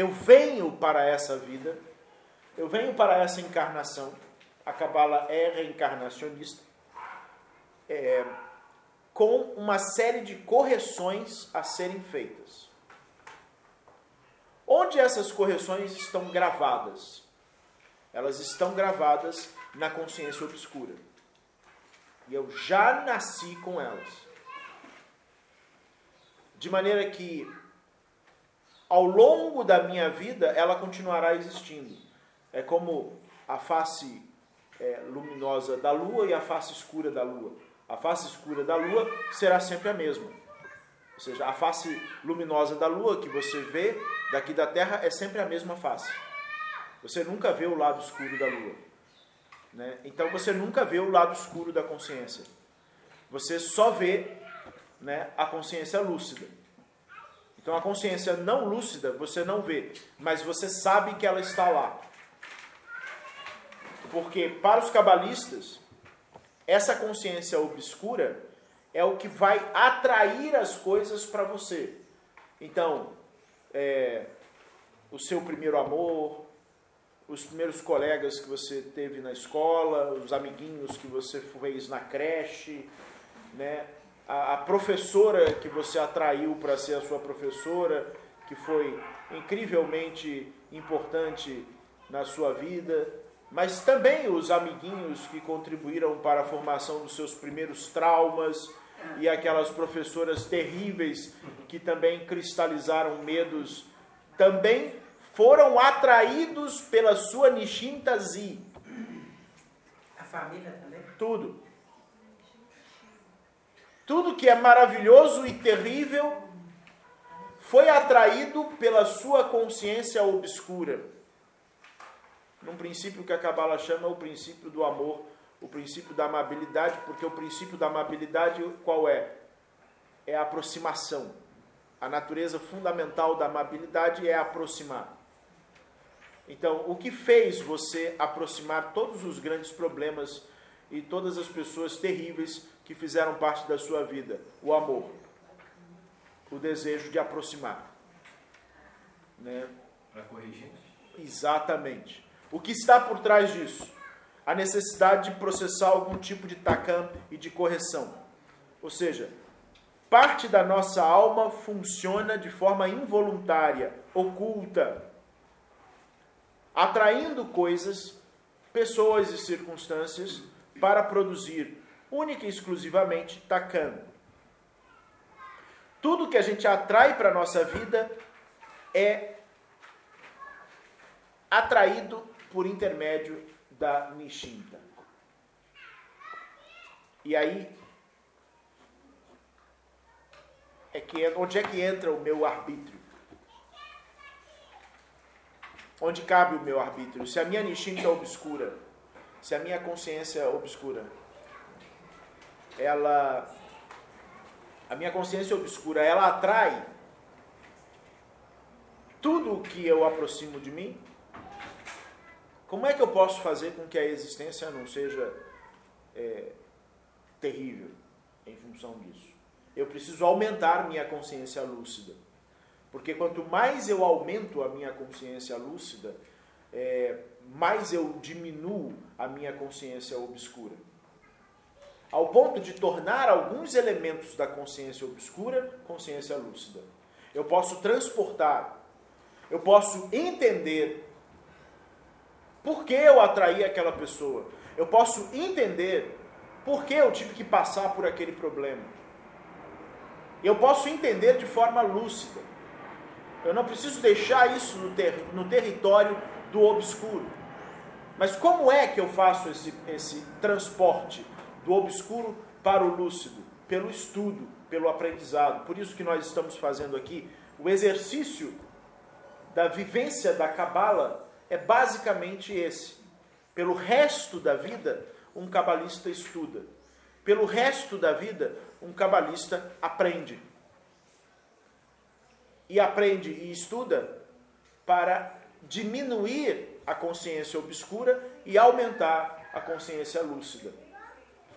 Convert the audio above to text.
eu venho para essa vida, eu venho para essa encarnação. A Cabala é reencarnacionista, é, com uma série de correções a serem feitas. Onde essas correções estão gravadas? Elas estão gravadas na consciência obscura. E eu já nasci com elas. De maneira que, ao longo da minha vida, ela continuará existindo. É como a face é, luminosa da lua e a face escura da lua. A face escura da lua será sempre a mesma. Ou seja, a face luminosa da lua que você vê daqui da Terra é sempre a mesma face. Você nunca vê o lado escuro da lua. Né? Então você nunca vê o lado escuro da consciência. Você só vê né, a consciência lúcida. Então a consciência não lúcida você não vê, mas você sabe que ela está lá. Porque para os cabalistas, essa consciência obscura é o que vai atrair as coisas para você. Então, é, o seu primeiro amor, os primeiros colegas que você teve na escola, os amiguinhos que você fez na creche, né? A, a professora que você atraiu para ser a sua professora, que foi incrivelmente importante na sua vida, mas também os amiguinhos que contribuíram para a formação dos seus primeiros traumas, e aquelas professoras terríveis que também cristalizaram medos, também foram atraídos pela sua Nishintazi. A família também? Tudo. Tudo que é maravilhoso e terrível foi atraído pela sua consciência obscura. Num princípio que a Kabbalah chama o princípio do amor o princípio da amabilidade, porque o princípio da amabilidade qual é? É a aproximação. A natureza fundamental da amabilidade é aproximar. Então, o que fez você aproximar todos os grandes problemas e todas as pessoas terríveis que fizeram parte da sua vida? O amor. O desejo de aproximar. Né? Para corrigir? Exatamente. O que está por trás disso? a necessidade de processar algum tipo de takam e de correção. Ou seja, parte da nossa alma funciona de forma involuntária, oculta, atraindo coisas, pessoas e circunstâncias para produzir única e exclusivamente takam. Tudo que a gente atrai para a nossa vida é atraído por intermédio da Nishinta. E aí, é que, onde é que entra o meu arbítrio? Onde cabe o meu arbítrio? Se a minha Nishinta é obscura, se a minha consciência obscura, ela. A minha consciência obscura, ela atrai tudo o que eu aproximo de mim como é que eu posso fazer com que a existência não seja é, terrível em função disso? Eu preciso aumentar minha consciência lúcida. Porque quanto mais eu aumento a minha consciência lúcida, é, mais eu diminuo a minha consciência obscura. Ao ponto de tornar alguns elementos da consciência obscura consciência lúcida. Eu posso transportar, eu posso entender por que eu atraí aquela pessoa? Eu posso entender por que eu tive que passar por aquele problema. Eu posso entender de forma lúcida. Eu não preciso deixar isso no, ter, no território do obscuro. Mas como é que eu faço esse, esse transporte do obscuro para o lúcido? Pelo estudo, pelo aprendizado. Por isso que nós estamos fazendo aqui o exercício da vivência da Cabala é basicamente esse. Pelo resto da vida, um cabalista estuda. Pelo resto da vida, um cabalista aprende. E aprende e estuda para diminuir a consciência obscura e aumentar a consciência lúcida.